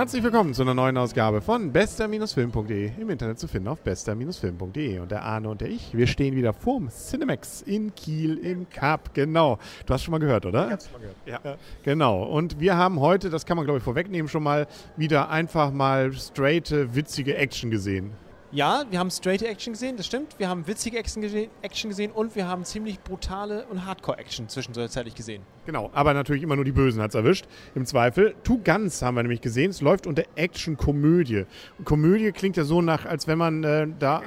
Herzlich willkommen zu einer neuen Ausgabe von bester-film.de im Internet zu finden auf bester-film.de. Und der Arne und der ich, wir stehen wieder vorm Cinemax in Kiel im Cup. Genau. Du hast schon mal gehört, oder? Ich hab's schon mal gehört. Ja. Genau. Und wir haben heute, das kann man glaube ich vorwegnehmen, schon mal wieder einfach mal straight witzige Action gesehen. Ja, wir haben straight Action gesehen, das stimmt. Wir haben witzige Action gesehen, Action gesehen und wir haben ziemlich brutale und Hardcore-Action zwischenzeitlich gesehen. Genau, aber natürlich immer nur die Bösen hat es erwischt, im Zweifel. Two Guns haben wir nämlich gesehen, es läuft unter Action-Komödie. Komödie klingt ja so nach, als wenn man äh, da...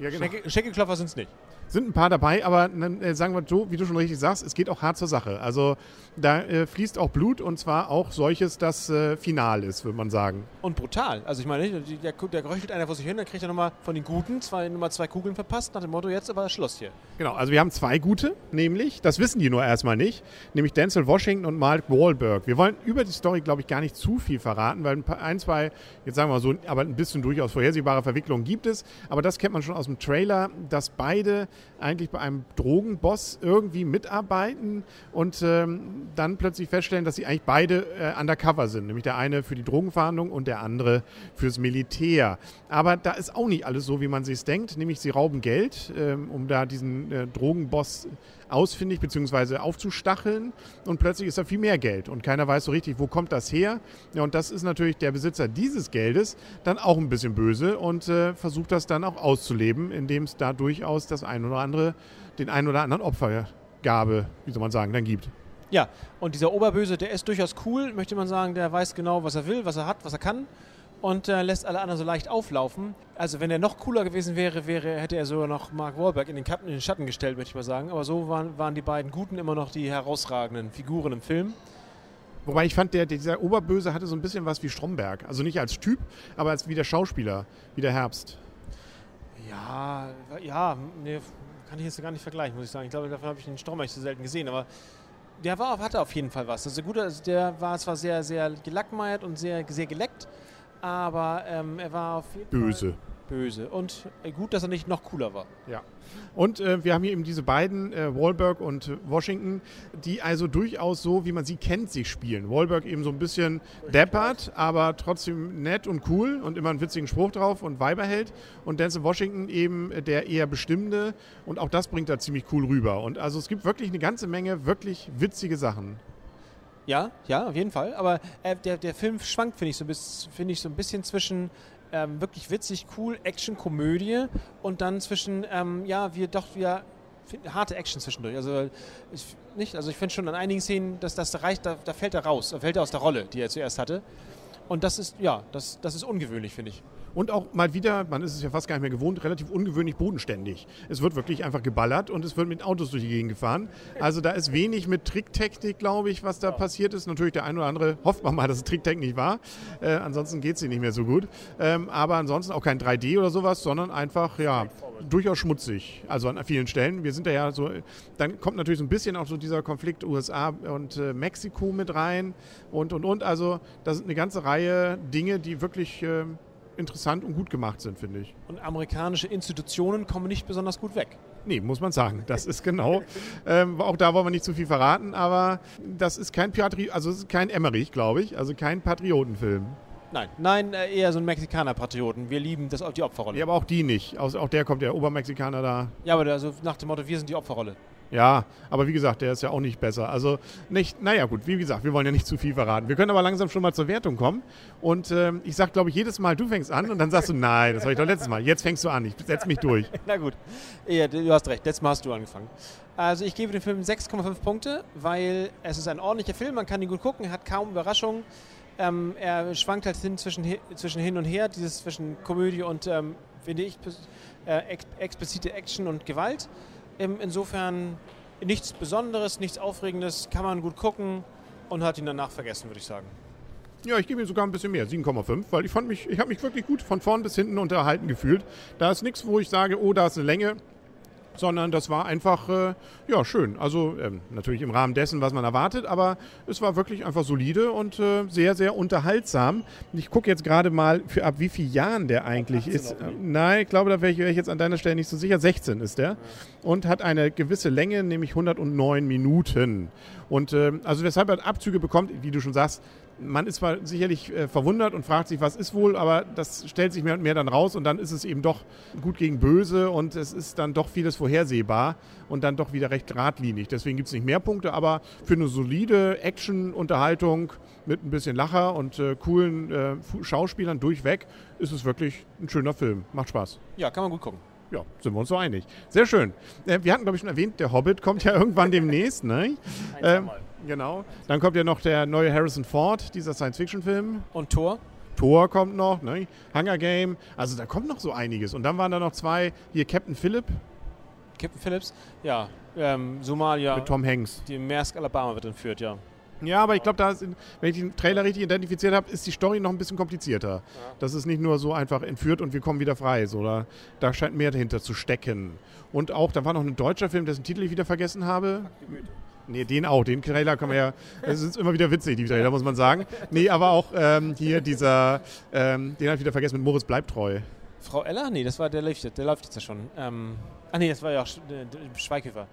Ja, genau. Schenkelklopfer sind es nicht sind ein paar dabei, aber äh, sagen wir so, wie du schon richtig sagst, es geht auch hart zur Sache. Also da äh, fließt auch Blut und zwar auch solches, das äh, final ist, würde man sagen. Und brutal. Also ich meine, der, der röchelt einer vor sich hin, dann kriegt er nochmal von den Guten zwei, nochmal zwei Kugeln verpasst, nach dem Motto, jetzt aber Schluss hier. Genau, also wir haben zwei Gute, nämlich, das wissen die nur erstmal nicht, nämlich Denzel Washington und Mark Wahlberg. Wir wollen über die Story, glaube ich, gar nicht zu viel verraten, weil ein, zwei, jetzt sagen wir mal so, aber ein bisschen durchaus vorhersehbare Verwicklungen gibt es. Aber das kennt man schon aus dem Trailer, dass beide eigentlich bei einem Drogenboss irgendwie mitarbeiten und ähm, dann plötzlich feststellen, dass sie eigentlich beide äh, undercover sind. Nämlich der eine für die Drogenverhandlung und der andere fürs Militär. Aber da ist auch nicht alles so, wie man sich denkt. Nämlich sie rauben Geld, ähm, um da diesen äh, Drogenboss ausfindig bzw. aufzustacheln und plötzlich ist da viel mehr Geld und keiner weiß so richtig, wo kommt das her. Ja, und das ist natürlich der Besitzer dieses Geldes dann auch ein bisschen böse und äh, versucht das dann auch auszuleben, indem es da durchaus das ein oder andere, den ein oder anderen Opfergabe, wie soll man sagen, dann gibt. Ja, und dieser Oberböse, der ist durchaus cool, möchte man sagen, der weiß genau, was er will, was er hat, was er kann und äh, lässt alle anderen so leicht auflaufen. Also wenn er noch cooler gewesen wäre, wäre hätte er sogar noch Mark Wahlberg in den, in den Schatten gestellt, möchte ich mal sagen. Aber so waren, waren die beiden Guten immer noch die herausragenden Figuren im Film. Wobei ich fand, der, dieser Oberböse hatte so ein bisschen was wie Stromberg. Also nicht als Typ, aber als wie der Schauspieler, wie der Herbst. Ja, ja, nee, kann ich jetzt gar nicht vergleichen, muss ich sagen. Ich glaube, davon habe ich den Stromberg so selten gesehen, aber der war, hatte auf jeden Fall was. Also gut, also der war zwar sehr, sehr gelackmeiert und sehr, sehr geleckt, aber ähm, er war auf jeden böse. Fall böse. Und äh, gut, dass er nicht noch cooler war. Ja. Und äh, wir haben hier eben diese beiden, äh, Wahlberg und Washington, die also durchaus so, wie man sie kennt, sich spielen. Wahlberg eben so ein bisschen deppert, aber trotzdem nett und cool und immer einen witzigen Spruch drauf und Weiber hält. Und Denzel Washington eben der eher bestimmte und auch das bringt er ziemlich cool rüber. Und also es gibt wirklich eine ganze Menge wirklich witzige Sachen. Ja, ja, auf jeden Fall. Aber äh, der, der Film schwankt, finde ich, so find ich, so ein bisschen zwischen ähm, wirklich witzig, cool, Action, Komödie und dann zwischen, ähm, ja, wir doch wieder harte Action zwischendurch. Also ich, nicht, also ich finde schon an einigen Szenen, dass das reicht, da, da fällt er raus, da fällt er aus der Rolle, die er zuerst hatte. Und das ist, ja, das, das ist ungewöhnlich, finde ich. Und auch mal wieder, man ist es ja fast gar nicht mehr gewohnt, relativ ungewöhnlich bodenständig. Es wird wirklich einfach geballert und es wird mit Autos durch die Gegend gefahren. Also da ist wenig mit Tricktechnik, glaube ich, was da ja. passiert ist. Natürlich der ein oder andere hofft man mal, dass es Tricktechnik war. Äh, ansonsten geht es nicht mehr so gut. Ähm, aber ansonsten auch kein 3D oder sowas, sondern einfach, ja, durchaus schmutzig. Also an vielen Stellen. Wir sind da ja so, dann kommt natürlich so ein bisschen auch so dieser Konflikt USA und äh, Mexiko mit rein und, und, und. Also da sind eine ganze Reihe Dinge, die wirklich... Äh, interessant und gut gemacht sind, finde ich. Und amerikanische Institutionen kommen nicht besonders gut weg. Nee, muss man sagen. Das ist genau. ähm, auch da wollen wir nicht zu viel verraten, aber das ist kein Patri also ist kein Emmerich, glaube ich, also kein Patriotenfilm. Nein, nein, äh, eher so ein Mexikaner-Patrioten. Wir lieben das, die Opferrolle. Ja, aber auch die nicht. Auch der kommt, der Obermexikaner da. Ja, aber also nach dem Motto, wir sind die Opferrolle. Ja, aber wie gesagt, der ist ja auch nicht besser. Also nicht, naja gut, wie gesagt, wir wollen ja nicht zu viel verraten. Wir können aber langsam schon mal zur Wertung kommen. Und ähm, ich sage, glaube ich, jedes Mal, du fängst an und dann sagst du, nein, das war ich doch letztes Mal. Jetzt fängst du an, ich setze mich durch. Na gut, ja, du hast recht, letztes Mal hast du angefangen. Also ich gebe dem Film 6,5 Punkte, weil es ist ein ordentlicher Film, man kann ihn gut gucken, hat kaum Überraschungen. Ähm, er schwankt halt hin zwischen, zwischen hin und her, dieses zwischen Komödie und, ähm, finde ich, äh, explizite Action und Gewalt. Insofern nichts Besonderes, nichts Aufregendes, kann man gut gucken und hat ihn danach vergessen, würde ich sagen. Ja, ich gebe ihm sogar ein bisschen mehr, 7,5, weil ich fand mich, ich habe mich wirklich gut von vorn bis hinten unterhalten gefühlt. Da ist nichts, wo ich sage, oh, da ist eine Länge sondern das war einfach äh, ja schön. Also ähm, natürlich im Rahmen dessen, was man erwartet, aber es war wirklich einfach solide und äh, sehr, sehr unterhaltsam. Ich gucke jetzt gerade mal, für ab wie vielen Jahren der eigentlich ist. Äh, nein, ich glaube, da wäre ich, wär ich, jetzt an deiner Stelle nicht so sicher. 16 ist der und hat eine gewisse Länge, nämlich 109 Minuten. Und ähm, also weshalb er Abzüge bekommt, wie du schon sagst, man ist zwar sicherlich äh, verwundert und fragt sich, was ist wohl, aber das stellt sich mehr und mehr dann raus und dann ist es eben doch gut gegen böse und es ist dann doch vieles vorhersehbar und dann doch wieder recht geradlinig. Deswegen gibt es nicht mehr Punkte, aber für eine solide Action-Unterhaltung mit ein bisschen Lacher und äh, coolen äh, Schauspielern durchweg ist es wirklich ein schöner Film. Macht Spaß. Ja, kann man gut gucken. Ja, sind wir uns so einig. Sehr schön. Äh, wir hatten, glaube ich, schon erwähnt, der Hobbit kommt ja irgendwann demnächst, ne? Ähm, genau. Dann kommt ja noch der neue Harrison Ford, dieser Science-Fiction-Film. Und Thor? Thor kommt noch, ne? Hunger Game. Also da kommt noch so einiges. Und dann waren da noch zwei, hier Captain Phillip. Captain Phillips? Ja. Ähm, Somalia. Mit Tom Hanks. Die Maersk Alabama wird entführt, ja. Ja, aber ich glaube, wenn ich den Trailer richtig identifiziert habe, ist die Story noch ein bisschen komplizierter. Ja. Das ist nicht nur so einfach entführt und wir kommen wieder frei. So, da, da scheint mehr dahinter zu stecken. Und auch, da war noch ein deutscher Film, dessen Titel ich wieder vergessen habe. Nee, den auch. Den Trailer kann man ja. Es ist immer wieder witzig, die Trailer, muss man sagen. Nee, aber auch ähm, hier dieser. Ähm, den habe ich wieder vergessen mit Moritz Bleibtreu. Frau Eller? Nee, das war der läuft, der läuft jetzt ja schon. Ähm, ach nee, das war ja auch Schweighöfer.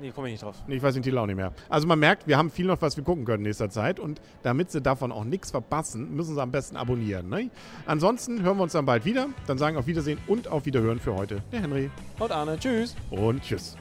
Nee, komme ich nicht drauf. Nee, ich weiß den Titel auch nicht mehr. Also man merkt, wir haben viel noch, was wir gucken können in nächster Zeit. Und damit Sie davon auch nichts verpassen, müssen Sie am besten abonnieren. Ne? Ansonsten hören wir uns dann bald wieder. Dann sagen auf Wiedersehen und auf Wiederhören für heute der Henry. Und Arne. Tschüss. Und tschüss.